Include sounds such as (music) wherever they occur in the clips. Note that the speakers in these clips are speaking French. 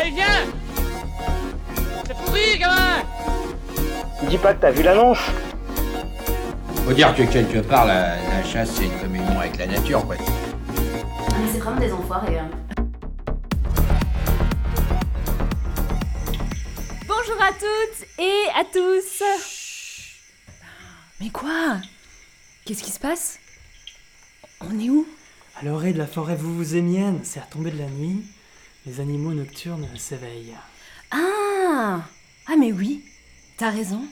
Allez, viens. C'est pourri, gamin. Dis pas que t'as vu l'annonce. Faut dire que quelque part, la, la chasse, c'est une communion avec la nature, quoi. Ah, mais c'est vraiment des enfoirés. Hein. Bonjour à toutes et à tous. Mais quoi? Qu'est-ce qui se passe? On est où? À l'oreille de la forêt vous-vous-émienne, c'est retombé de la nuit, les animaux nocturnes s'éveillent. Ah Ah mais oui, t'as raison.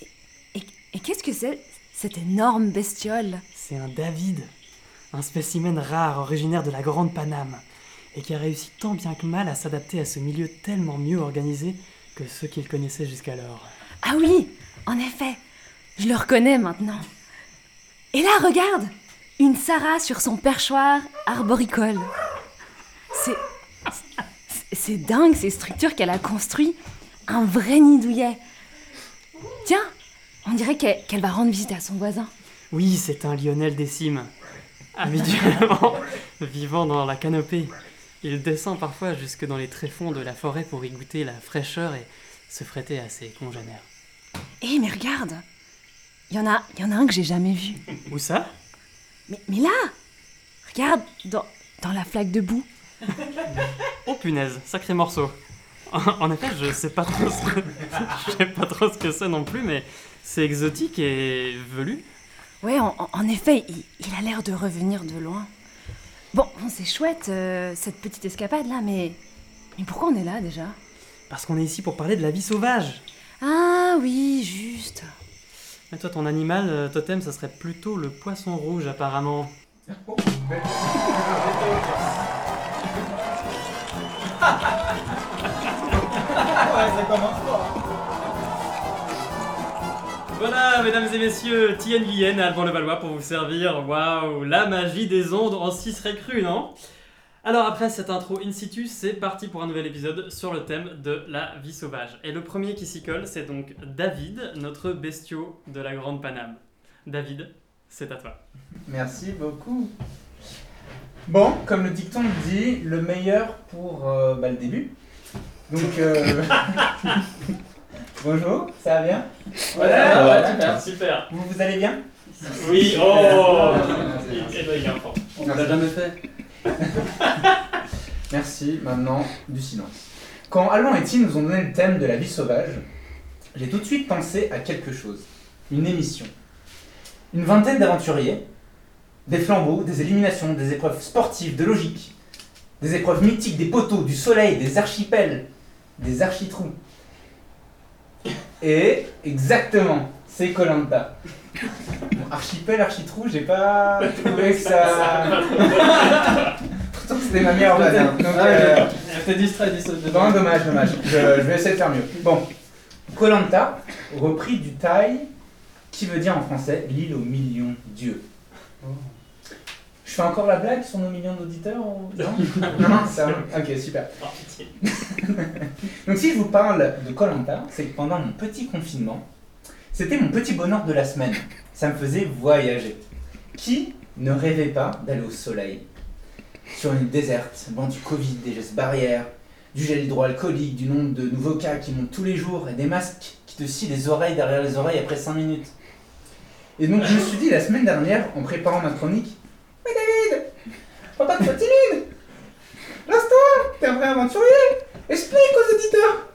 Et, et- et qu'est-ce que c'est cette énorme bestiole? C'est un David, un spécimen rare originaire de la Grande Paname, et qui a réussi tant bien que mal à s'adapter à ce milieu tellement mieux organisé que ceux qu'il connaissait jusqu'alors. Ah oui, en effet, je le reconnais maintenant. Et là, regarde Une Sarah sur son perchoir arboricole. C'est. C'est- dingue ces structures qu'elle a construites. Un vrai nid douillet. Tiens, on dirait qu'elle va rendre visite à son voisin. Oui, c'est un Lionel décime. Habituellement (laughs) vivant dans la canopée, il descend parfois jusque dans les tréfonds de la forêt pour y goûter la fraîcheur et se frétter à ses congénères. Eh, mais regarde Il y, en a- y en a un que j'ai jamais vu. Où ça? Mais, mais là Regarde, dans, dans la flaque de boue. Oh punaise, sacré morceau. En, effet, je sais pas trop ce que, (laughs) je sais pas trop ce que c'est non plus, mais c'est exotique et velu. Ouais, en, effet, il, il a l'air de revenir de loin. Bon, bon, c'est chouette, euh, cette petite escapade là, mais. Mais pourquoi on est là déjà? Parce qu'on est ici pour parler de la vie sauvage. Ah oui, juste. Mais toi, ton animal euh, totem, ça serait plutôt le poisson rouge apparemment. Voilà, mesdames et messieurs, Tien Guyen à Alban-le-Valois pour vous servir. Waouh, la magie des ondes en 6 serait cru, non? Alors après cette intro in situ, c'est parti pour un nouvel épisode sur le thème de la vie sauvage. Et le premier qui s'y colle, c'est donc David, notre bestiau de la Grande Paname. David, c'est à toi. Merci beaucoup. Bon, comme le dicton le dit, le meilleur pour euh, bah, le début. Donc, euh, (laughs) bonjour, ça va bien? Ouais, super, super. Vous, vous allez bien? Oui, oh. On l'a jamais fait. (laughs) Merci, maintenant du silence. Quand Alban et Tim nous ont donné le thème de la vie sauvage, j'ai tout de suite pensé à quelque chose. Une émission. Une vingtaine d'aventuriers, des flambeaux, des éliminations, des épreuves sportives, de logique, des épreuves mythiques, des poteaux, du soleil, des archipels, des architrous. Et exactement, c'est Colanta. Archipel, architrou, j'ai pas trouvé que ça. (laughs) Pourtant c'était ma meilleure vanne. hein. Donc, euh, distrait, dommage, dommage. Je, je vais essayer de faire mieux. Bon, Colanta, repris du thaï, qui veut dire en français l'île aux millions d'yeux. Je fais encore la blague sur nos millions d'auditeurs ou- (laughs) Non Non, ça. Ok, super. (laughs) Donc si je vous parle de Colanta, c'est que pendant mon petit confinement, c'était mon petit bonheur de la semaine. Ça me faisait voyager. Qui ne rêvait pas d'aller au soleil? Sur une île déserte, loin du Covid, des gestes barrières, du gel hydroalcoolique, du nombre de nouveaux cas qui montent tous les jours et des masques qui te scient les oreilles derrière les oreilles après 5 minutes. Et donc je me suis dit la semaine dernière, en préparant ma chronique, Mais David, faut pas faire timide Lance-toi, t'es un vrai aventurier Explique aux auditeurs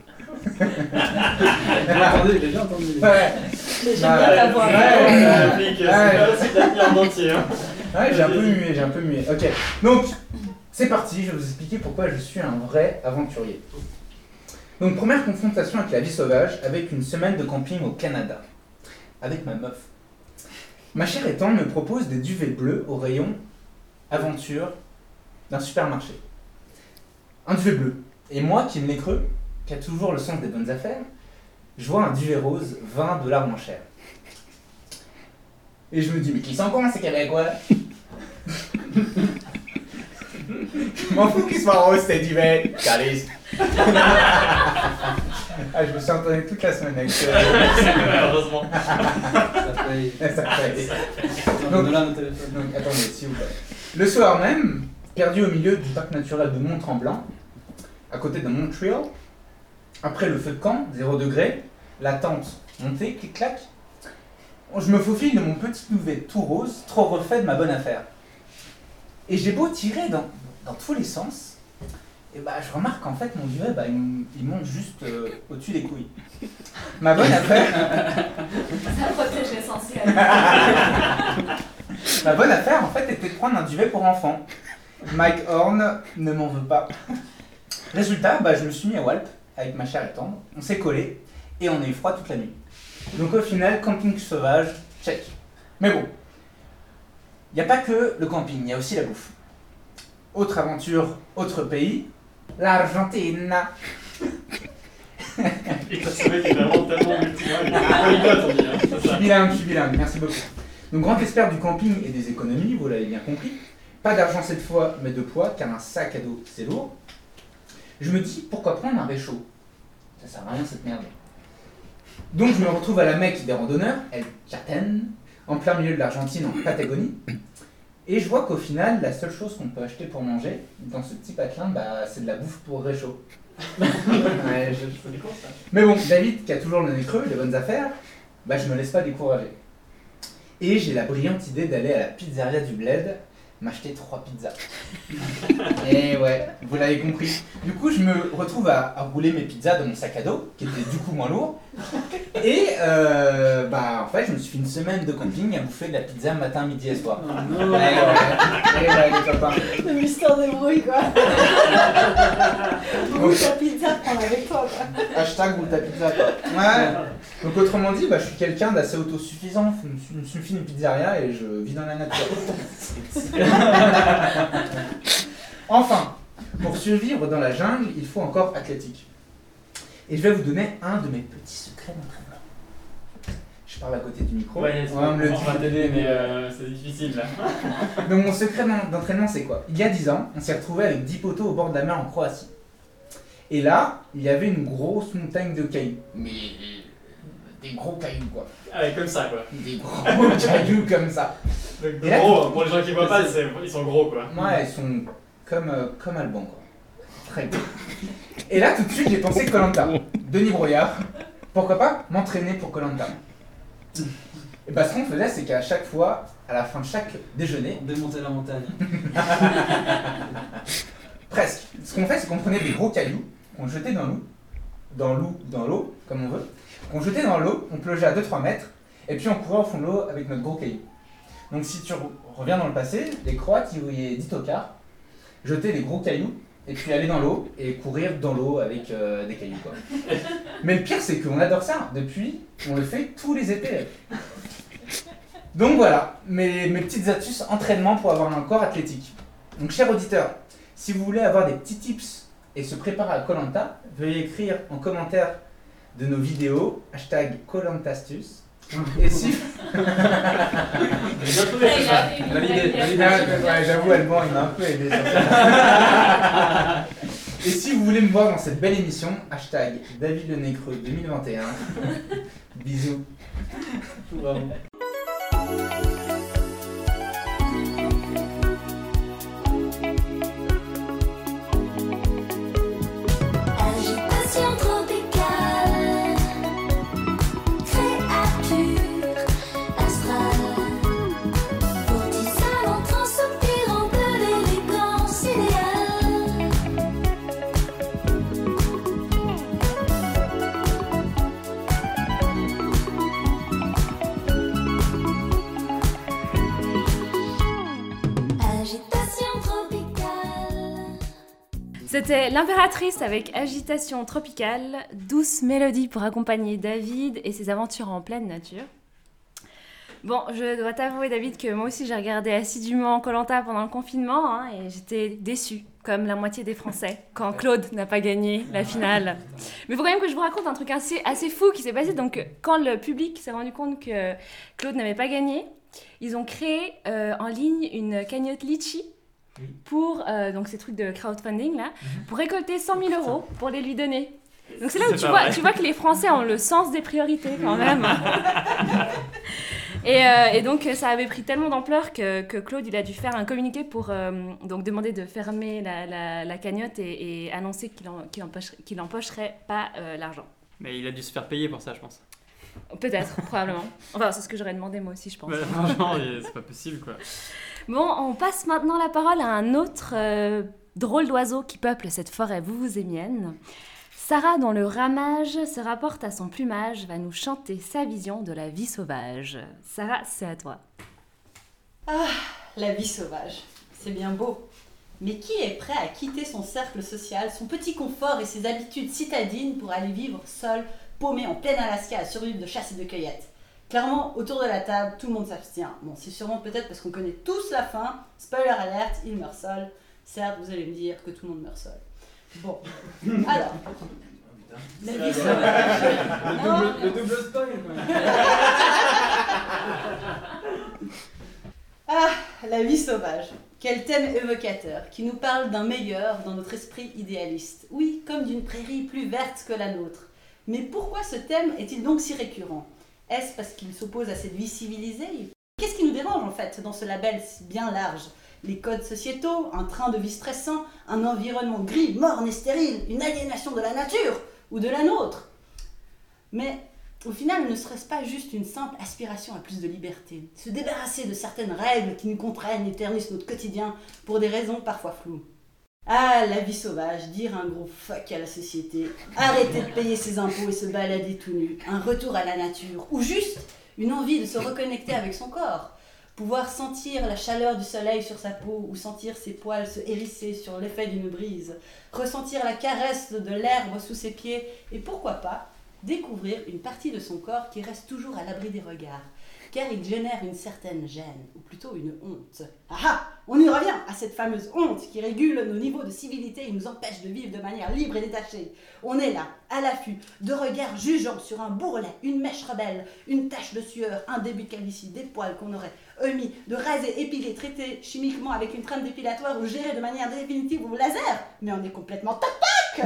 J'ai entendu, j'ai bien entendu. Ouais, J'aime Bah, bien voix. ouais, ouais, Complique, ouais. c'est pas en entier. hein. Ouais, j'ai un peu mué, j'ai un peu mué. Ok, donc c'est parti, je vais vous expliquer pourquoi je suis un vrai aventurier. Donc première confrontation avec la vie sauvage, avec une semaine de camping au Canada, avec ma meuf. Ma chère étant me propose des duvets bleus au rayon aventure d'un supermarché. Un duvet bleu. Et moi qui ne l'ai creux, qui a toujours le sens des bonnes affaires, je vois un duvet rose 20 dollars moins cher. Et je me dis, mais qui sont cons ces Québécois? (laughs) Je m'en fous qu'il soit rose, c'est duvet. Calice. (laughs) ah, je me suis entendu toute la semaine avec ce... Heureusement. Ça paye. Ça fait- Donc. Donc, attendez, s'il vous plaît. Le soir même, perdu au milieu du parc naturel de Mont-Tremblant, à côté de Montreal. Après le feu de camp, 0 degré, la tente montée, clic-clac. Je me faufile de mon petit duvet tout rose, trop refait de ma bonne affaire. Et j'ai beau tirer dans, dans tous les sens, et bah je remarque qu'en fait mon duvet, bah, il, monte juste euh, au-dessus des couilles. Ma bonne affaire, (laughs) Ça protège l'essentiel. (laughs) Ma bonne affaire, en fait, était de prendre un duvet pour enfants. Mike Horn ne m'en veut pas. Résultat, bah, je me suis mis à Walp avec ma chère et tendre. On s'est collé et on a eu froid toute la nuit. Donc au final, camping sauvage, check. Mais bon, il n'y a pas que le camping, il y a aussi la bouffe. Autre aventure, autre pays, l'Argentine. Et ça se mec est vraiment tellement multilingue. Hein, Je suis ça. bilingue, je suis bilingue, merci beaucoup. Donc grand expert du camping et des économies, vous l'avez bien compris. Pas d'argent cette fois, mais de poids, car un sac à dos c'est lourd. Je me dis, pourquoi prendre un réchaud? Ça sert à rien cette merde. Donc je me retrouve à la Mecque des randonneurs, El Chaten, en plein milieu de l'Argentine, en Patagonie. Et je vois qu'au final, la seule chose qu'on peut acheter pour manger, dans ce petit patelin, bah, c'est de la bouffe pour réchaud. (laughs) Ouais, je- ça. mais bon, David, qui a toujours le nez creux, les bonnes affaires, bah je me laisse pas décourager. Et j'ai la brillante idée d'aller à la pizzeria du Bled m'acheter trois pizzas. (laughs) Et ouais, vous l'avez compris. Du coup, je me retrouve à, à rouler mes pizzas dans mon sac à dos, qui était du coup moins lourd. (laughs) Et euh, bah en fait, je me suis fait une semaine de camping à bouffer de la pizza matin, midi et soir. Oh Ouais, non ouais, ouais, ouais, les copains. Le mystère débrouille quoi. (laughs) Ou ta pizza, prends avec toi quoi. Hashtag roule ta pizza quoi. Ouais. Donc autrement dit, bah, je suis quelqu'un d'assez autosuffisant. Je me fait une pizzeria et je vis dans la nature. (laughs) enfin, pour survivre dans la jungle, il faut encore athlétique. Et je vais vous donner un de mes petits secrets d'entraînement. Je parle à côté du micro. Ouais, on me le va t'aider, mais euh, c'est difficile là. (laughs) Donc mon secret d'en- d'entraînement c'est quoi? Il y a 10 ans, on s'est retrouvé avec 10 poteaux au bord de la mer en Croatie. Et là, il y avait une grosse montagne de cailloux. Mais des gros cailloux quoi. Ah, ouais, comme ça quoi. Des gros (laughs) cailloux comme ça. Donc, Et là, gros, pour les gens qui voient pas, ils sont gros quoi. Ouais, ils sont comme, euh, comme Alban quoi. Très bien. Et là tout de suite j'ai pensé Colanta. Denis Broyard. Pourquoi pas m'entraîner pour Colanta Et bah ce qu'on faisait c'est qu'à chaque fois, à la fin de chaque déjeuner, Démonter la montagne. (laughs) Presque. Ce qu'on fait, c'est qu'on prenait des gros cailloux, qu'on jetait dans l'eau, dans l'eau, dans l'eau, comme on veut, qu'on jetait dans l'eau, on plongeait à 2-3 mètres, et puis on courait au fond de l'eau avec notre gros caillou. Donc si tu re- reviens dans le passé, les Croates, ils voyaient 10 tocards, jeter des gros cailloux, et puis aller dans l'eau, et courir dans l'eau avec euh, des cailloux, quoi. (laughs) Mais le pire, c'est qu'on adore ça. Depuis, on le fait tous les étés. Donc voilà, mes, mes petites astuces entraînement pour avoir un corps athlétique. Donc cher auditeur, si vous voulez avoir des petits tips et se préparer à Colanta, veuillez écrire en commentaire de nos vidéos hashtag Colantastus. Et si (laughs) j'avoue, Alban, il m'a un peu aidé. Et si vous voulez me voir dans cette belle émission, hashtag David Le Nécreux 2021. Bisous. Bravo. C'était l'impératrice avec agitation tropicale, douce mélodie pour accompagner David et ses aventures en pleine nature. Bon, je dois t'avouer David que moi aussi j'ai regardé assidûment Colanta pendant le confinement hein, et j'étais déçue, comme la moitié des Français, quand Claude n'a pas gagné la finale. Mais il faut quand même que je vous raconte un truc assez, assez fou qui s'est passé. Donc quand le public s'est rendu compte que Claude n'avait pas gagné, ils ont créé euh, en ligne une cagnotte Litchi pour euh, donc ces trucs de crowdfunding là, pour récolter 100 000 euros pour les lui donner. Donc c'est là où tu vois, vrai. tu vois que les Français ont le sens des priorités quand même. (laughs) Et, euh, et donc ça avait pris tellement d'ampleur que, que Claude il a dû faire un communiqué pour euh, donc demander de fermer la, la- la cagnotte et, et annoncer qu'il en- qu'il empocherait, qu'il empocherait pas l'argent. Mais il a dû se faire payer pour ça, je pense. Peut-être, probablement. Enfin, c'est ce que j'aurais demandé moi aussi, je pense. Il- c'est pas possible quoi. (laughs) Bon, on passe maintenant la parole à un autre euh, drôle d'oiseau qui peuple cette forêt vouvouzémienne. Sarah, dont le ramage se rapporte à son plumage, va nous chanter sa vision de la vie sauvage. Sarah, c'est à toi. Ah, la vie sauvage, c'est bien beau. Mais qui est prêt à quitter son cercle social, son petit confort et ses habitudes citadines pour aller vivre seul, paumé en plein Alaska à survivre de chasse et de cueillette? Clairement, autour de la table, tout le monde s'abstient. Bon, c'est sûrement peut-être parce qu'on connaît tous la fin. Spoiler alerte, il meurt seul. Certes, vous allez me dire que tout le monde meurt seul. Bon, (laughs) alors, la vie sauvage. Le double, le double spoil, quoi. (laughs) Ah, la vie sauvage. Quel thème évocateur, qui nous parle d'un meilleur dans notre esprit idéaliste. Oui, comme d'une prairie plus verte que la nôtre. Mais pourquoi ce thème est-il donc si récurrent? Est-ce parce qu'il s'oppose à cette vie civilisée. Qu'est-ce qui nous dérange en fait dans ce label bien large? Les codes sociétaux, un train de vie stressant, un environnement gris, morne et stérile, une aliénation de la nature ou de la nôtre. Mais au final, ne serait-ce pas juste une simple aspiration à plus de liberté? Se débarrasser de certaines règles qui nous contraignent et ternissent notre quotidien pour des raisons parfois floues. Ah, la vie sauvage, dire un gros fuck à la société, arrêter de payer ses impôts et se balader tout nu, un retour à la nature, ou juste une envie de se reconnecter avec son corps, pouvoir sentir la chaleur du soleil sur sa peau ou sentir ses poils se hérisser sur l'effet d'une brise, ressentir la caresse de l'herbe sous ses pieds et pourquoi pas découvrir une partie de son corps qui reste toujours à l'abri des regards, car il génère une certaine gêne, ou plutôt une honte. Ah ah On y revient à cette fameuse honte qui régule nos niveaux de civilité et nous empêche de vivre de manière libre et détachée. On est là, à l'affût, de regards jugeants sur un bourrelet, une mèche rebelle, une tache de sueur, un début de calvitie, des poils qu'on aurait omis, de raser, épiler, traiter chimiquement avec une trame dépilatoire ou gérer de manière définitive au laser. Mais on est complètement tac-tac (laughs)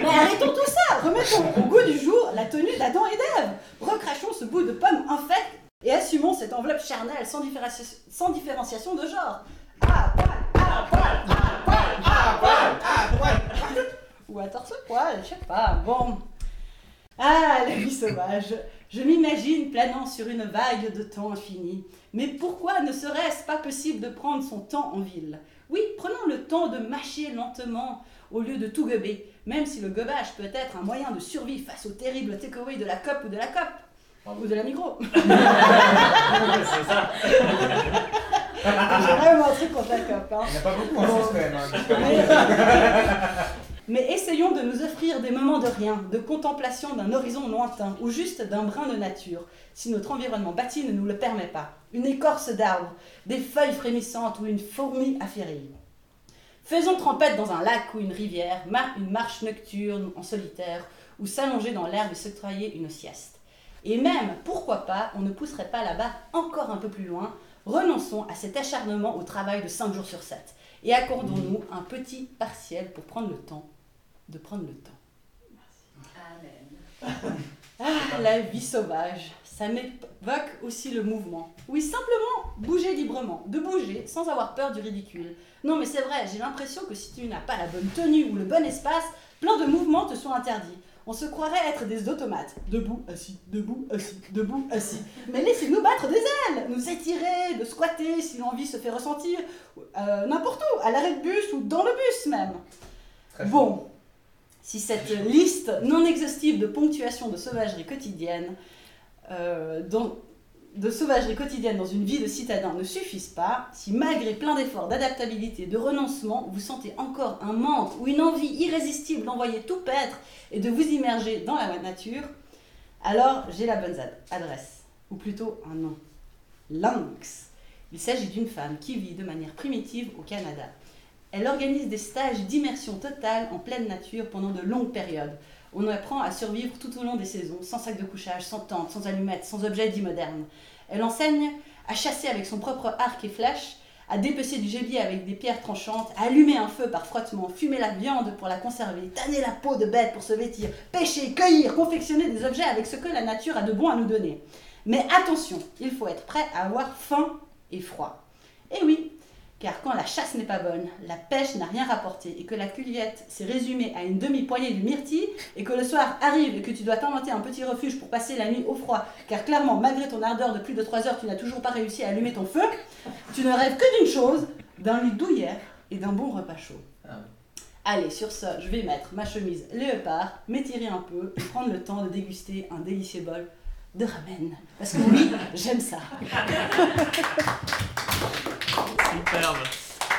Mais arrêtons tout ça Remettons au goût du jour la tenue d'Adam et d'Ève Recrachons ce bout de pomme infect et assumons cette enveloppe charnelle sans, différenci- sans différenciation de genre. Ah, poil, ah, poil, ah, poil, ah, poil, ah, poil. Ou à torse-poil, je sais pas, bon. Ah, la vie sauvage Je m'imagine planant sur une vague de temps infini. Mais pourquoi ne serait-ce pas possible de prendre son temps en ville? Oui, prenons le temps de mâcher lentement au lieu de tout gober, même si le gobage peut être un moyen de survie face au terrible takeaway de la COP ou de la COP. Ou de la micro. (laughs) C'est ça. (laughs) J'ai vraiment un truc contre la COP. Hein. Il n'y a pas beaucoup en France quand même. hein. (laughs) Mais essayons de nous offrir des moments de rien, de contemplation d'un horizon lointain ou juste d'un brin de nature, si notre environnement bâti ne nous le permet pas. Une écorce d'arbre, des feuilles frémissantes ou une fourmi affairée. Faisons trempette dans un lac ou une rivière, une marche nocturne en solitaire, ou s'allonger dans l'herbe et s'octroyer une sieste. Et même, pourquoi pas, on ne pousserait pas barre encore un peu plus loin, renonçons à cet acharnement au travail de 5 jours sur 7 et accordons-nous un petit partiel pour prendre le temps de prendre le temps. Ah, la vie sauvage, ça m'évoque aussi le mouvement. Oui, simplement bouger librement, de bouger sans avoir peur du ridicule. Non, mais c'est vrai, j'ai l'impression que si tu n'as pas la bonne tenue ou le bon espace, plein de mouvements te sont interdits. On se croirait être des automates. Debout, assis, debout, assis, debout, assis. Mais laissez-nous battre des ailes, nous étirer, de squatter si l'envie se fait ressentir, euh, n'importe où, à l'arrêt de bus ou dans le bus même. Très. Bon, si cette liste non exhaustive de ponctuation de sauvagerie quotidienne, euh, dans- de sauvagerie quotidienne dans une vie de citadin ne suffisent pas, si malgré plein d'efforts d'adaptabilité, de renoncement, vous sentez encore un manque ou une envie irrésistible d'envoyer tout paître et de vous immerger dans la nature, alors j'ai la bonne ad- adresse, ou plutôt un nom. Lynx. Il s'agit d'une femme qui vit de manière primitive au Canada. Elle organise des stages d'immersion totale en pleine nature pendant de longues périodes. On apprend à survivre tout au long des saisons, sans sac de couchage, sans tente, sans allumettes, sans objets dits modernes. Elle enseigne à chasser avec son propre arc et flèche, à dépecer du gibier avec des pierres tranchantes, à allumer un feu par frottement, fumer la viande pour la conserver, tanner la peau de bête pour se vêtir, pêcher, cueillir, confectionner des objets avec ce que la nature a de bon à nous donner. Mais attention, il faut être prêt à avoir faim et froid. Et oui, car quand la chasse n'est pas bonne, la pêche n'a rien rapporté, et que la cueillette s'est résumée à une demi-poignée de myrtille, et que le soir arrive et que tu dois t'inventer un petit refuge pour passer la nuit au froid, car clairement, malgré ton ardeur de plus de 3 heures, tu n'as toujours pas réussi à allumer ton feu, tu ne rêves que d'une chose, d'un lit douillet et d'un bon repas chaud. Allez, sur ce, je vais mettre ma chemise léopard, m'étirer un peu et prendre le temps de déguster un délicieux bol de ramen. Parce que oui, j'aime ça. (laughs) Superbe.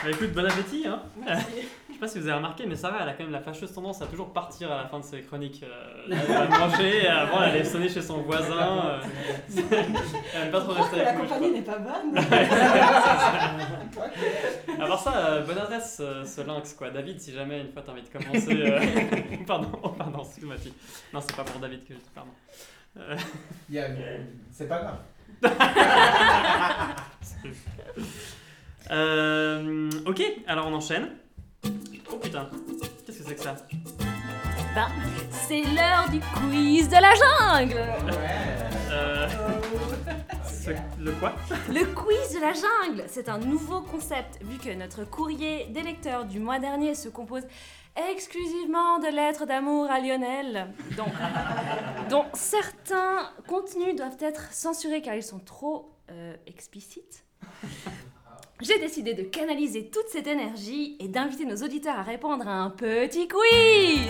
Bah écoute, bon appétit. Hein. (laughs) Je sais pas si vous avez remarqué, mais Sarah, elle a quand même la fâcheuse tendance à toujours partir à la fin de ses chroniques. Euh, elle va manger, et avant elle allait sonner chez son voisin. euh, elle aime pas trop rester que la avec nous. je compagnie n'est pas bonne. (laughs) (laughs) À part ça, euh, bonne adresse euh, ce lynx quoi. David, si jamais une fois t'as envie de commencer. euh, pardon, oh, pardon, excuse-moi. Non, c'est pas pour David que je dis pardon. Euh, C'est pas grave. Euh, ok, alors on enchaîne. Oh putain, qu'est-ce que c'est que ça Ben, c'est l'heure du quiz de la jungle euh, (laughs) ce- Le quoi Le quiz de la jungle, c'est un nouveau concept vu que notre courrier des lecteurs du mois dernier se compose exclusivement de lettres d'amour à Lionel, dont, dont certains contenus doivent être censurés car ils sont trop euh, explicites. J'ai décidé de canaliser toute cette énergie et d'inviter nos auditeurs à répondre à un petit quiz.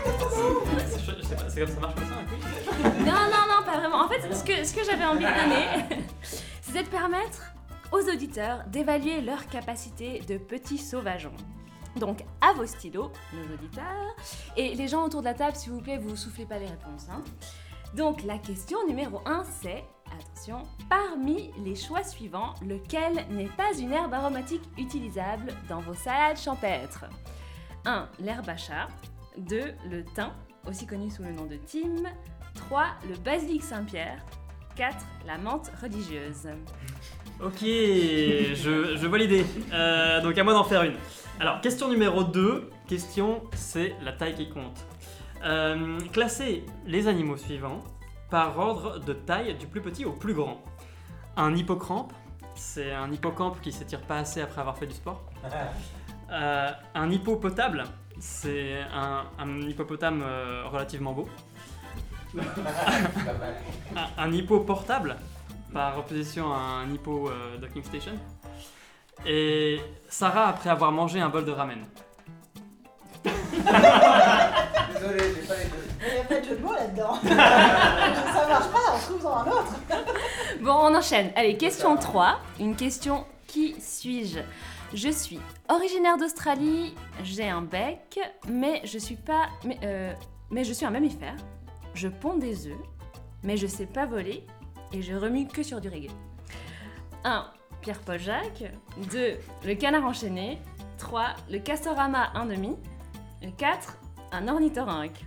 Je sais pas, c'est comme ça marche comme ça un quiz? Non, non, non, pas vraiment. En fait, ce que, ce que j'avais envie de donner, (laughs) c'est de permettre aux auditeurs d'évaluer leur capacité de petits sauvageons. Donc, à vos stylos, nos auditeurs, et les gens autour de la table, s'il vous plaît, vous soufflez pas les réponses. hein. Donc, la question numéro 1, c'est, attention, parmi les choix suivants, lequel n'est pas une herbe aromatique utilisable dans vos salades champêtres? 1. L'herbe à chat. 2. Le thym, aussi connu sous le nom de thym. 3. Le basilic Saint-Pierre. 4. La menthe religieuse. Ok, je, je vois l'idée. Euh, donc à moi d'en faire une. Alors, question numéro 2. Question, c'est la taille qui compte. Euh, classez les animaux suivants par ordre de taille du plus petit au plus grand. Un hippocampe, c'est un hippocampe qui s'étire pas assez après avoir fait du sport. (laughs) Euh, un hippopotame, c'est un, un hippopotame euh, relativement beau. (laughs) un, un hippo portable, par opposition à un hippo euh, docking station. Et Sarah après avoir mangé un bol de ramen. (laughs) Désolé, j'ai pas les deux. Il n'y a pas de jeu de mots là-dedans. (laughs) ça marche pas, on trouve dans un autre. (laughs) Bon, on enchaîne. Allez, question 3. Une question qui suis-je? Je suis originaire d'Australie, j'ai un bec, mais je suis pas. Mais, euh, mais je suis un mammifère. Je ponds des œufs, mais je sais pas voler et je remue que sur du reggae. 1. Pierre-Paul Jacques. 2. Le canard enchaîné. 3. Le castorama 1,5. 4. Un ornithorynque.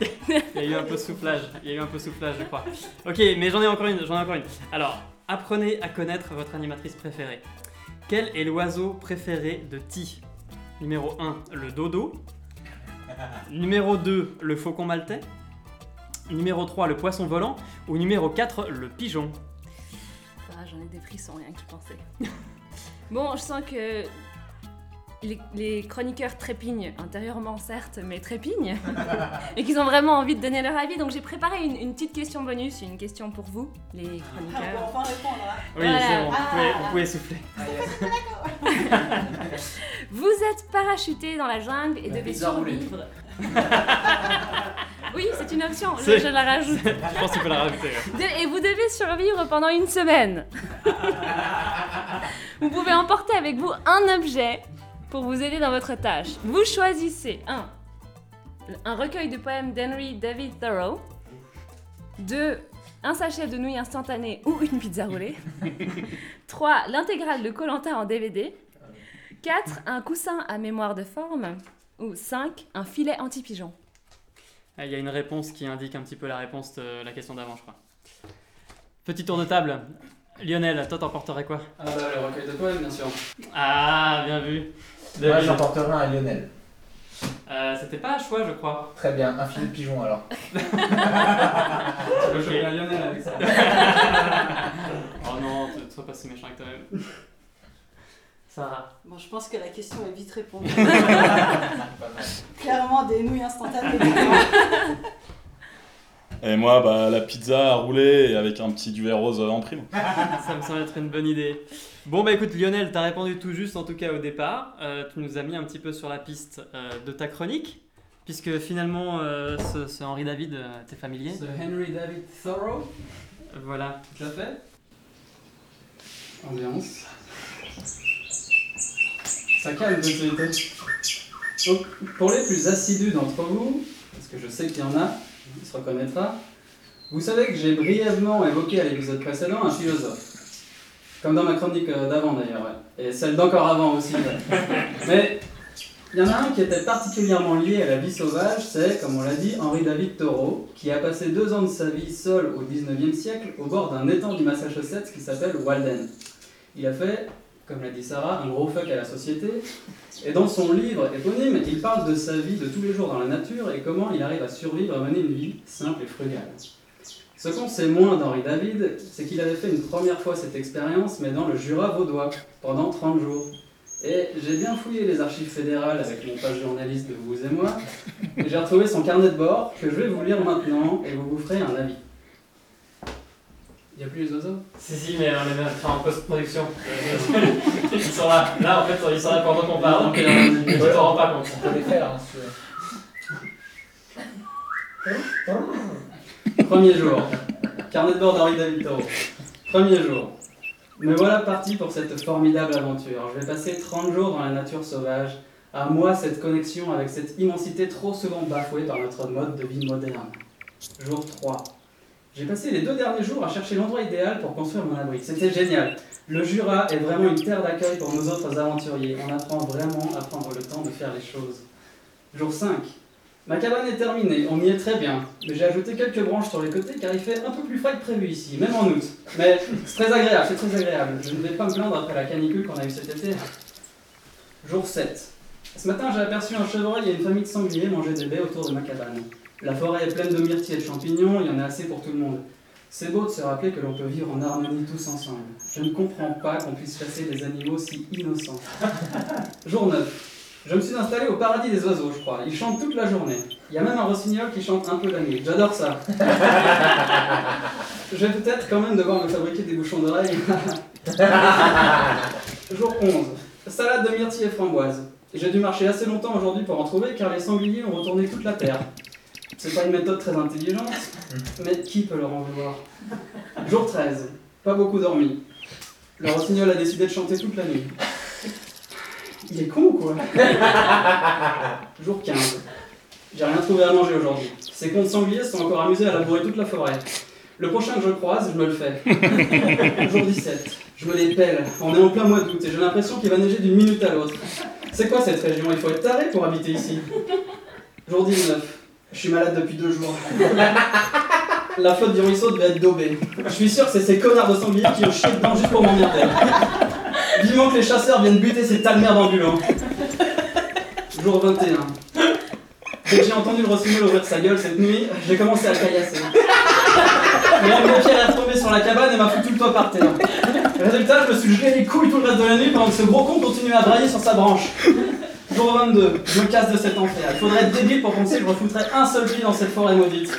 (laughs) Il y a eu un peu de soufflage, il y a eu un peu de soufflage, je crois. Ok, mais j'en ai encore une, j'en ai encore une. Alors, apprenez à connaître votre animatrice préférée. Quel est l'oiseau préféré de Ti? Numéro 1, le dodo. (laughs) Numéro 2, le faucon maltais. Numéro 3, le poisson volant. Ou numéro 4, le pigeon. Ah, j'en ai des frissons rien qu'y penser. (laughs) bon, je sens que les, les chroniqueurs trépignent intérieurement, certes, mais trépignent. (laughs) et qu'ils ont vraiment envie de donner leur avis. Donc j'ai préparé une, une petite question bonus, une question pour vous, les On peut chroniqueurs. enfin répondre. hein. Oui, Voilà. c'est bon, vous pouvez, Ah. vous pouvez souffler. (laughs) Vous êtes parachuté dans la jungle et La devez survivre. (laughs) oui, c'est une option, je, la rajoute. Je pense qu'il faut la rajouter. De- et vous devez survivre pendant une semaine. vous pouvez emporter avec vous un objet pour vous aider dans votre tâche. Vous choisissez un, un recueil de poèmes d'Henry David Thoreau. Deux, un sachet de nouilles instantanées ou une pizza roulée. (laughs) 3. L'intégrale de Colanta en DVD. 4. Un coussin à mémoire de forme. Ou 5. Un filet anti-pigeon. Ah, Il y a une réponse qui indique un petit peu la réponse de la question d'avant, je crois. Petit tour de table. Lionel, toi t'emporterais quoi? Ah bah, le recueil de poèmes, bien sûr. Ah, bien vu. Moi, David. j'en porterai un à Lionel. Euh, C'était pas un choix, je crois. Très bien, un filet de pigeon alors. (laughs) Tu peux choper un Lionel avec ça. oh non, ne sois pas si méchant avec toi-même. Sarah. Bon, je pense que la question est vite répondue. (laughs) Clairement, des nouilles instantanées. Et moi, bah, la pizza à rouler et avec un petit duvet rose en prime. (laughs) Ça me semble être une bonne idée. Bon bah écoute Lionel, t'as répondu tout juste en tout cas au départ. Euh, tu nous as mis un petit peu sur la piste euh, de ta chronique, puisque finalement euh, ce, ce Henri David, euh, t'es familier. Ce Henry David Thoreau, Voilà. tout à fait. Ambiance. Ça calme de. Donc, pour les plus assidus d'entre vous, parce que je sais qu'il y en a, il se reconnaîtra, vous savez que j'ai brièvement évoqué à l'épisode précédent un philosophe. Comme dans ma chronique euh, d'avant d'ailleurs, ouais. et celle d'encore avant aussi. ouais. (laughs) Mais il y en a un qui était particulièrement lié à la vie sauvage, c'est, comme on l'a dit, Henri David Thoreau, qui a passé deux ans de sa vie seul au 19e siècle au bord d'un étang du Massachusetts qui s'appelle Walden. Il a fait, comme l'a dit Sarah, un gros fuck à la société, et dans son livre éponyme, il parle de sa vie de tous les jours dans la nature et comment il arrive à survivre et à mener une vie simple et frugale. Ce qu'on sait moins d'Henri David, c'est qu'il avait fait une première fois cette expérience, mais dans le Jura vaudois, pendant 30 jours. Et j'ai bien fouillé les archives fédérales avec mon page journaliste de vous et moi, et j'ai retrouvé son carnet de bord que je vais vous lire maintenant et vous vous ferez un avis. Il n'y a plus les oiseaux? Si si mais on les met en post-production. (laughs) ils sont là. Là en fait ils sont là pendant qu'on parle, donc euh, tu t'en rends pas compte. On peut les faire, hein, si tu veux. Premier jour. Carnet de bord d'Henri David Thoreau. Premier jour. Me voilà parti pour cette formidable aventure. Je vais passer 30 jours dans la nature sauvage. À moi, cette connexion avec cette immensité trop souvent bafouée par notre mode de vie moderne. Jour 3. J'ai passé les deux derniers jours à chercher l'endroit idéal pour construire mon abri. C'était génial. Le Jura est vraiment une terre d'accueil pour nos autres aventuriers. On apprend vraiment à prendre le temps de faire les choses. Jour 5. Ma cabane est terminée, on y est très bien. Mais j'ai ajouté quelques branches sur les côtés car il fait un peu plus frais que prévu ici, même en août. Mais c'est très agréable, c'est très agréable. Je ne vais pas me plaindre après la canicule qu'on a eue cet été. Jour 7. Ce matin, j'ai aperçu un chevreuil et une famille de sangliers manger des baies autour de ma cabane. La forêt est pleine de myrtilles et de champignons, il y en a assez pour tout le monde. C'est beau de se rappeler que l'on peut vivre en harmonie tous ensemble. Je ne comprends pas qu'on puisse chasser des animaux si innocents. (laughs) Jour 9. Je me suis installé au paradis des oiseaux, je crois. Ils chantent toute la journée. Il y a même un rossignol qui chante un peu la nuit. J'adore ça. (laughs) Je vais peut-être quand même devoir me fabriquer des bouchons d'oreilles. (laughs) Jour 11. Salade de myrtilles et framboises. J'ai dû marcher assez longtemps aujourd'hui pour en trouver car les sangliers ont retourné toute la terre. C'est pas une méthode très intelligente, mais qui peut leur en vouloir? Jour 13. Pas beaucoup dormi. Le rossignol a décidé de chanter toute la nuit. Il est con ou quoi? Jour 15. J'ai rien trouvé à manger aujourd'hui. Ces cons de sangliers sont encore amusés à labourer toute la forêt. Le prochain que je croise, je me le fais. Jour 17. Je me les pèle. On est en plein mois d'août et j'ai l'impression qu'il va neiger d'une minute à l'autre. C'est quoi cette région? Il faut être taré pour habiter ici. Jour 19. Je suis malade depuis deux jours. (laughs) La flotte du ruisseau devait être daubée. Je suis sûr que c'est ces connards de sangliers qui ont chié dedans juste pour m'emmerder. Vivement que les chasseurs viennent buter ces merde ambulants. Jour 21. Dès que j'ai entendu le rossignol ouvrir sa gueule cette nuit, j'ai commencé à caillasser. Gros pierre est retombé sur la cabane et m'a foutu le toit par terre. Résultat, je me suis gelé les couilles tout le reste de la nuit pendant que ce gros con continuait à brailler sur sa branche. Jour 22, je me casse de cet enfer. Il faudrait être débile pour penser que je refoutrais un seul pied dans cette forêt maudite.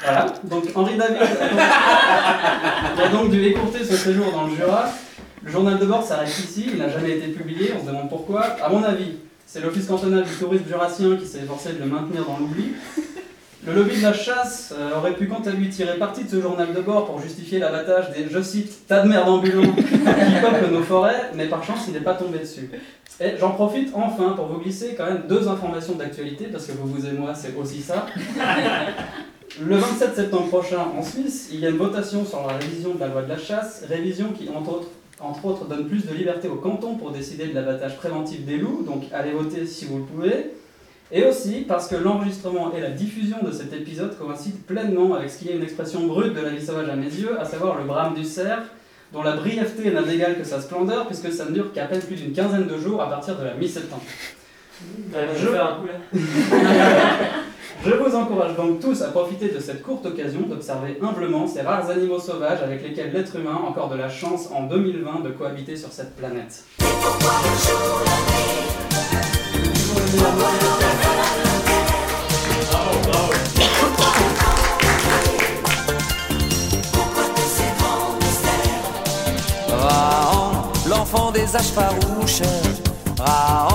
Voilà, donc Henri David a donc dû écourter ce séjour dans le Jura. Le journal de bord s'arrête ici, il n'a jamais été publié, on se demande pourquoi. À mon avis, c'est l'Office cantonal du tourisme jurassien qui s'est efforcé de le maintenir dans l'oubli. Le lobby de la chasse euh, aurait pu quant à lui tirer parti de ce journal de bord pour justifier l'abattage des, je cite, tas de merde ambulants (laughs) qui peuplent nos forêts, mais par chance il n'est pas tombé dessus. Et j'en profite enfin pour vous glisser quand même deux informations d'actualité, parce que vous, vous et moi, c'est aussi ça. Le 27 septembre prochain, en Suisse, il y a une votation sur la révision de la loi de la chasse, révision qui, entre autres, entre autres, donne plus de liberté au canton pour décider de l'abattage préventif des loups, donc allez voter si vous le pouvez. Et aussi parce que l'enregistrement et la diffusion de cet épisode coïncident pleinement avec ce qui est une expression brute de la vie sauvage à mes yeux, à savoir le brame du cerf, dont la brièveté n'a d'égal que sa splendeur, puisque ça ne dure qu'à peine plus d'une quinzaine de jours à partir de la mi-septembre. Je- faire un coup là (laughs) Je vous encourage donc tous à profiter de cette courte occasion d'observer humblement ces rares animaux sauvages avec lesquels l'être humain a encore de la chance en 2020 de cohabiter sur cette planète. Rahan, as farruchas. Ah,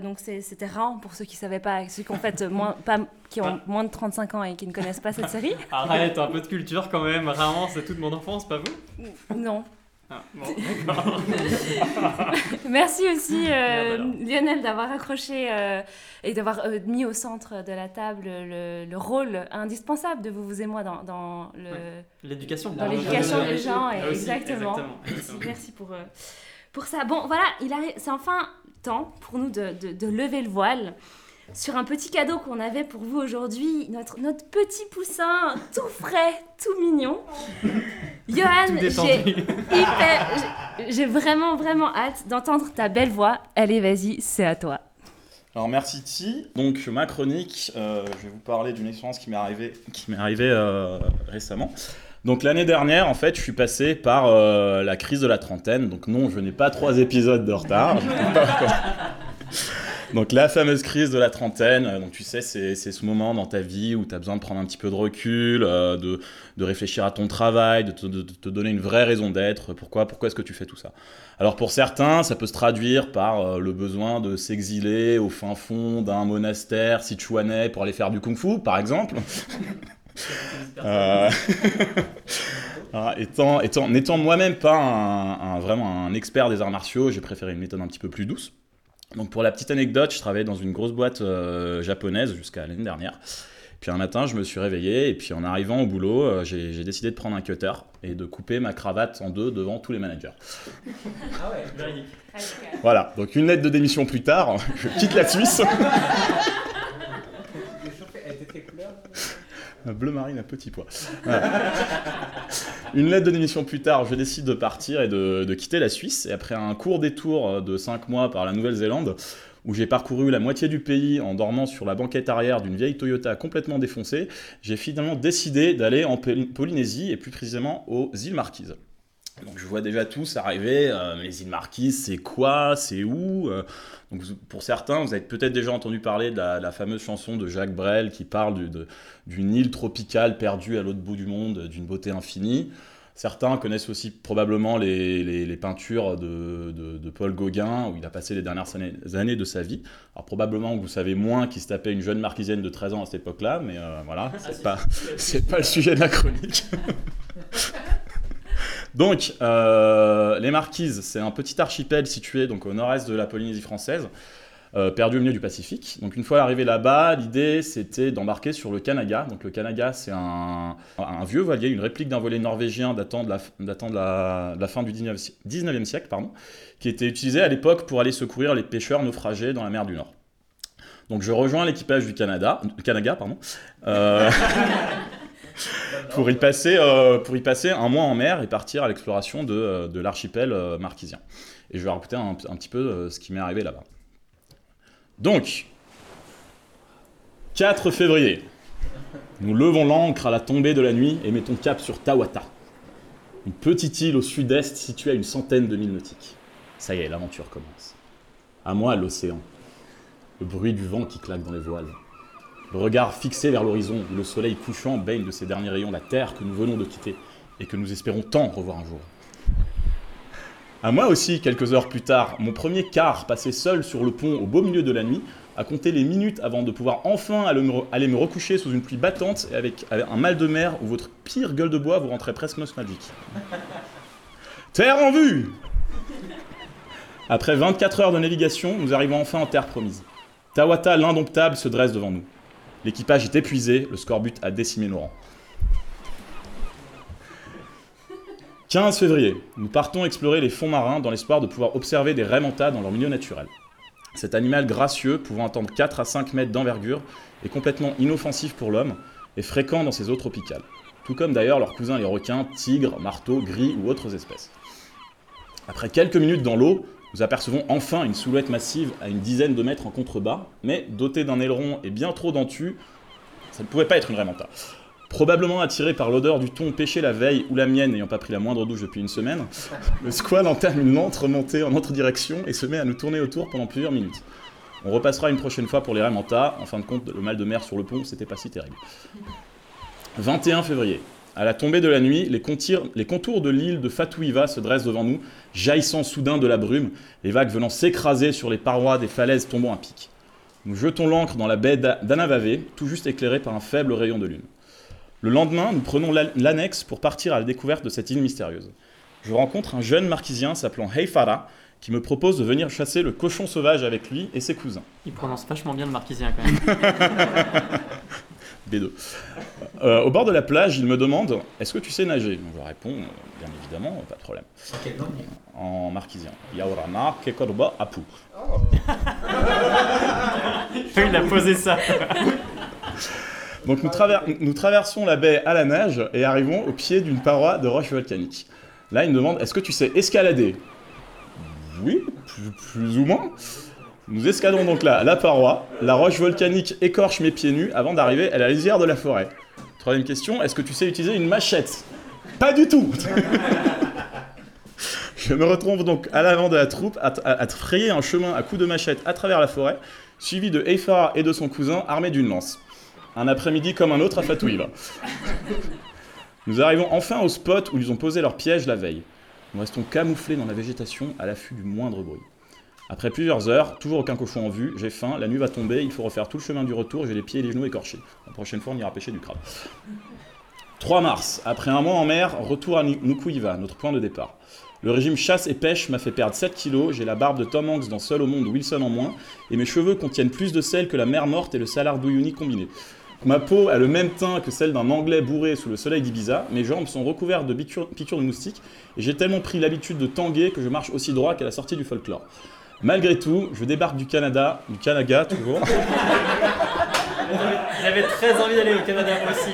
donc c'est- c'était Raon pour ceux qui savaient pas, ceux qui ont fait euh, moins, pas, qui ont moins de 35 ans et qui ne connaissent pas cette série. (laughs) Arrête, un peu de culture quand même. Rahan, c'est toute mon enfance, pas vous? Non. Ah, bon. (laughs) Merci aussi euh. Lionel d'avoir accroché euh, et d'avoir euh, mis au centre de la table le, le rôle indispensable de vous, vous et moi dans, dans L'éducation. dans l'éducation des gens. et Ah, exactement. exactement, Merci, merci pour, euh, pour ça. Bon, voilà, il arrive, c'est enfin temps pour nous de, de- de lever le voile sur un petit cadeau qu'on avait pour vous aujourd'hui, notre, notre petit poussin tout frais, tout mignon. (laughs) Johan, j'ai vraiment, vraiment hâte d'entendre ta belle voix. Allez, vas-y, c'est à toi. Alors merci Ti. Donc ma chronique, euh, je vais vous parler d'une expérience qui m'est arrivée, qui m'est arrivée euh, récemment. Donc l'année dernière, en fait, je suis passé par euh, la crise de la trentaine. Donc non, je n'ai pas trois épisodes de retard. (laughs) donc la fameuse crise de la trentaine. euh, Donc tu sais, c'est c'est ce moment dans ta vie où tu as besoin de prendre un petit peu de recul, euh, de, de réfléchir à ton travail, de te, de te donner une vraie raison d'être. Pourquoi, pourquoi est-ce que tu fais tout ça? Alors pour certains, ça peut se traduire par euh, le besoin de s'exiler au fin fond d'un monastère sichuanais pour aller faire du kung-fu, par exemple. (laughs) Euh, (laughs) ah, étant, étant, n'étant moi-même pas un, un- vraiment un expert des arts martiaux, j'ai préféré une méthode un petit peu plus douce. Donc pour la petite anecdote, je travaillais dans une grosse boîte euh, japonaise jusqu'à l'année dernière. Puis un matin, je me suis réveillé et puis en arrivant au boulot, euh, j'ai j'ai décidé de prendre un cutter et de couper ma cravate en deux devant tous les managers. Ah ouais. Véridique. Voilà, donc une lettre de démission plus tard, (laughs) je quitte la Suisse. (laughs) Elle était quelle couleur Bleu marine à petit pois. Voilà. Une lettre de démission plus tard, je décide de partir et de, de quitter la Suisse. Et après un court détour de 5 mois par la Nouvelle-Zélande, où j'ai parcouru la moitié du pays en dormant sur la banquette arrière d'une vieille Toyota complètement défoncée, j'ai finalement décidé d'aller en Poly- Polynésie et plus précisément aux îles Marquises. Donc je vois déjà tous arriver, euh, les îles Marquises, c'est quoi C'est où Euh, donc, Pour certains, vous avez peut-être déjà entendu parler de la, la fameuse chanson de Jacques Brel qui parle d'une île tropicale perdue à l'autre bout du monde, d'une beauté infinie. Certains connaissent aussi probablement les, les- les peintures de, de- de Paul Gauguin, où il a passé les dernières années, années de sa vie. Alors probablement vous savez moins qu'il se tapait une jeune marquisienne de 13 ans à cette époque-là, mais euh, voilà, c'est si. pas, c'est pas le sujet de la chronique. (laughs) Donc, euh, les Marquises, c'est un petit archipel situé donc, au nord-est de la Polynésie française, euh, perdu au milieu du Pacifique. Donc, une fois arrivé là-bas, l'idée c'était d'embarquer sur le Kanaga. Donc, le Kanaga, c'est un, vieux voilier, une réplique d'un voilier norvégien datant de la, fin du 19e, si- 19e siècle, pardon, qui était utilisé à l'époque pour aller secourir les pêcheurs naufragés dans la mer du Nord. Donc, je rejoins l'équipage du Canada, Kanaga, pardon. Euh, (laughs) (laughs) pour y, passer, euh, pour y passer un mois en mer et partir à l'exploration de, euh, l'archipel euh, marquisien. Et je vais raconter un, un petit peu ce qui m'est arrivé là-bas. Donc, 4 février, nous levons l'ancre à la tombée de la nuit et mettons cap sur Tawata, une petite île au sud-est située à une centaine de milles nautiques. Ça y est, l'aventure commence. À moi, l'océan, le bruit du vent qui claque dans les voiles, le regard fixé vers l'horizon où le soleil couchant baigne de ses derniers rayons la terre que nous venons de quitter et que nous espérons tant revoir un jour. À moi aussi, quelques heures plus tard, mon premier quart passé seul sur le pont au beau milieu de la nuit, à compter les minutes avant de pouvoir enfin aller me, recoucher sous une pluie battante et avec, un mal de mer où votre pire gueule de bois vous rentrait presque nostalgique. (laughs) Terre en vue Après 24 heures de navigation, nous arrivons enfin en terre promise. Tawata, l'indomptable, se dresse devant nous. L'équipage est épuisé, le scorbut a décimé nos rangs. 15 février, nous partons explorer les fonds marins dans l'espoir de pouvoir observer des raies dans leur milieu naturel. Cet animal gracieux, pouvant atteindre 4 à 5 mètres d'envergure, est complètement inoffensif pour l'homme et fréquent dans ces eaux tropicales. Tout comme d'ailleurs leurs cousins les requins, tigres, marteaux, gris ou autres espèces. Après quelques minutes dans l'eau, nous apercevons enfin une silhouette massive à une dizaine de mètres en contrebas, mais dotée d'un aileron et bien trop dentu, ça ne pouvait pas être une vraie manta. Probablement attiré par l'odeur du thon pêché la veille ou la mienne n'ayant pas pris la moindre douche depuis une semaine, (laughs) le squal entame une lente remontée en notre direction et se met à nous tourner autour pendant plusieurs minutes. On repassera une prochaine fois pour les Raymanta. En fin de compte, le mal de mer sur le pont, c'était pas si terrible. 21 février. À la tombée de la nuit, les, contours de l'île de Fatouiva se dressent devant nous, jaillissant soudain de la brume, les vagues venant s'écraser sur les parois des falaises tombant à pic. Nous jetons l'ancre dans la baie d'A- d'Anavave, tout juste éclairée par un faible rayon de lune. Le lendemain, nous prenons l'annexe pour partir à la découverte de cette île mystérieuse. Je rencontre un jeune marquisien s'appelant Heifara, qui me propose de venir chasser le cochon sauvage avec lui et ses cousins. Il prononce vachement bien le marquisien quand même. (laughs) B2. Euh, au bord de la plage, il me demande Est-ce que tu sais nager? Je réponds euh, Bien évidemment, pas de problème. En marquisien. Yaurana kekorba apu. (laughs) Il a posé ça. Donc nous, traver- nous traversons la baie à la nage et arrivons au pied d'une paroi de roche volcanique. Là, il me demande Est-ce que tu sais escalader? Oui, plus, plus ou moins. Nous escaladons donc là la paroi. La roche volcanique écorche mes pieds nus avant d'arriver à la lisière de la forêt. Troisième question Est-ce que tu sais utiliser une machette? Pas du tout (laughs) Je me retrouve donc à l'avant de la troupe à, frayer un chemin à coups de machette à travers la forêt, suivi de Eifara et de son cousin armés d'une lance. Un après-midi comme un autre à Fatouiva. (laughs) Nous arrivons enfin au spot où ils ont posé leur piège la veille. Nous restons camouflés dans la végétation à l'affût du moindre bruit. Après plusieurs heures, toujours aucun cochon en vue, j'ai faim, la nuit va tomber, il faut refaire tout le chemin du retour, j'ai les pieds et les genoux écorchés. La prochaine fois, on ira pêcher du crabe. 3 mars, après un mois en mer, retour à Nu- Nukuiva, notre point de départ. Le régime chasse et pêche m'a fait perdre 7 kilos, j'ai la barbe de Tom Hanks dans Seul au monde Wilson en moins, et mes cheveux contiennent plus de sel que la mer morte et le salar d'Uyuni combiné. Ma peau a le même teint que celle d'un Anglais bourré sous le soleil d'Ibiza, mes jambes sont recouvertes de piqûres de moustiques, et j'ai tellement pris l'habitude de tanguer que je marche aussi droit qu'à la sortie du folklore. Malgré tout, je débarque du Canada, du Canada toujours. J'avais très envie d'aller au Canada moi aussi.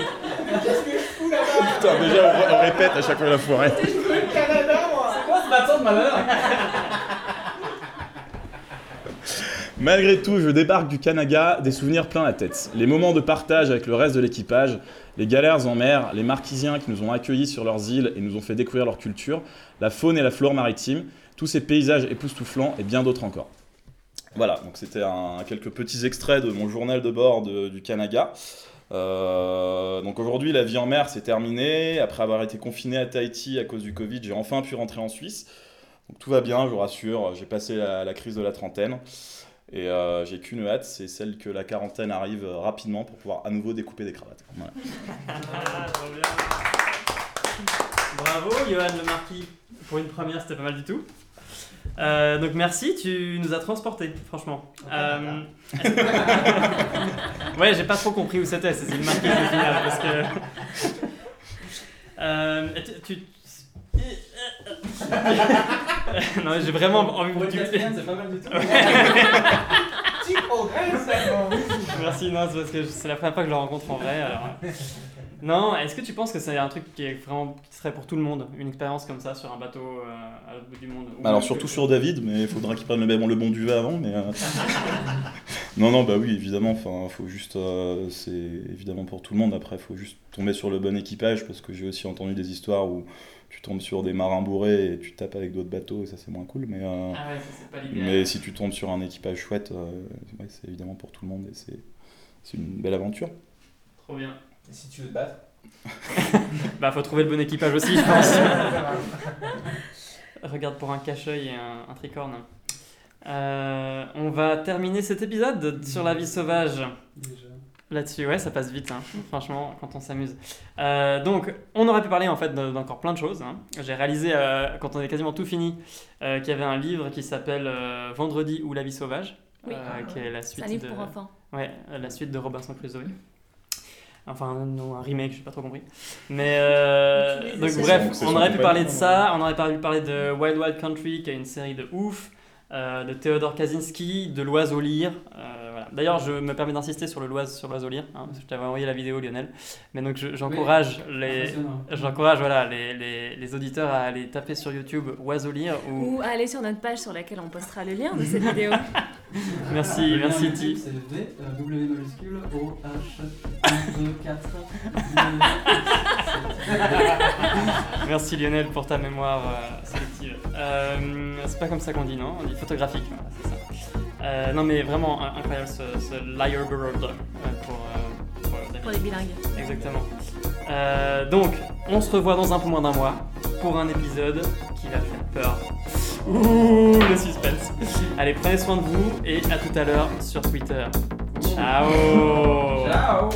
Qu'est-ce que je fous là-bas Putain, déjà on, on répète à chaque fois la forêt. Je fous le Canada, moi C'est quoi ce bâton de malheur Malgré tout, je débarque du Canada, des souvenirs plein la tête. Les moments de partage avec le reste de l'équipage, les galères en mer, les marquisiens qui nous ont accueillis sur leurs îles et nous ont fait découvrir leur culture, la faune et la flore maritime, tous ces paysages époustouflants et bien d'autres encore. Voilà, donc c'était quelques petits extraits de mon journal de bord du Canada. Euh, donc aujourd'hui, la vie en mer s'est terminée. Après avoir été confiné à Tahiti à cause du Covid, j'ai enfin pu rentrer en Suisse. Donc tout va bien, je vous rassure. J'ai passé la, crise de la trentaine. Et euh, j'ai qu'une hâte, c'est celle que la quarantaine arrive rapidement pour pouvoir à nouveau découper des cravates. Voilà. (laughs) Ah, bien. Bravo, Johan le Marquis. Pour une première, c'était pas mal du tout. Euh, donc merci, tu nous as transportés, franchement. Euh, (laughs) ouais, j'ai pas trop compris où c'était, c'est le Marquis au final, parce que. Euh, tu. tu- non, j'ai vraiment envie de une c'est pas mal du tout. Tu progresses, là Merci, non, c'est parce que c'est la première fois que je le rencontre en vrai. alors. Non, est-ce que tu penses que c'est un truc qui est vraiment qui serait pour tout le monde, une expérience comme ça sur un bateau euh, à l'autre bout du monde Ou- Alors surtout sur David, mais il faudra qu'il prenne le, bon- le bon duvet avant. Mais euh, (laughs) non, non, bah oui, évidemment. Enfin, faut juste, euh, c'est évidemment pour tout le monde. Après, faut juste tomber sur le bon équipage parce que j'ai aussi entendu des histoires où tu tombes sur des marins bourrés et tu tapes avec d'autres bateaux et ça c'est moins cool. Mais euh, Ah ouais, ça, c'est pas l'idéal. mais si tu tombes sur un équipage chouette, ouais, c'est évidemment pour tout le monde et c'est c'est une belle aventure. Trop bien. Et si tu veux te battre (laughs) Bah, faut trouver le bon équipage aussi, je (laughs) pense. (laughs) Regarde pour un cache-œil et un, un tricorne. Euh, on va terminer cet épisode sur la vie sauvage. Là-dessus, ouais, ça passe vite, hein, franchement, quand on s'amuse. Euh, donc, on aurait pu parler en fait de- d'encore plein de choses. hein. J'ai réalisé, euh, quand on est quasiment tout fini, euh, qu'il y avait un livre qui s'appelle euh, Vendredi ou la vie sauvage, Oui. euh, qui est la C'est suite un livre de... pour enfants. Ouais, la suite de Robinson Crusoe. Enfin, non, un remake, j'ai pas trop compris. Mais euh, donc bref, on aurait pu parler de ça, on aurait pu parler de Wild Wild Country, qui est une série de ouf, euh, de Theodore Kaczynski, de l'oiseau lire. euh, voilà. D'ailleurs, je me permets d'insister sur le loise- sur l'oiseau lire, hein, parce que je t'avais envoyé la vidéo, Lionel. Mais donc, je- j'encourage les, j'encourage voilà les, les, les auditeurs à aller taper sur YouTube oiseau lire ou Ou aller sur notre page sur laquelle on postera le lien de cette vidéo. (laughs) merci, merci Ti. C'est euh, W majuscule, O, H, 1, 2, 4. Merci Lionel pour ta mémoire. Euh, c'est pas comme ça qu'on dit, non? On dit photographique, voilà, c'est ça. Euh, non mais vraiment incroyable ce, ce Liar euh, pour, euh, pour. Pour les bilingues. Exactement. Euh, donc, on se revoit dans un peu moins d'un mois pour un épisode qui va faire peur. Ouh, le suspense. Allez, prenez soin de vous et à tout à l'heure sur Twitter. Ciao Ciao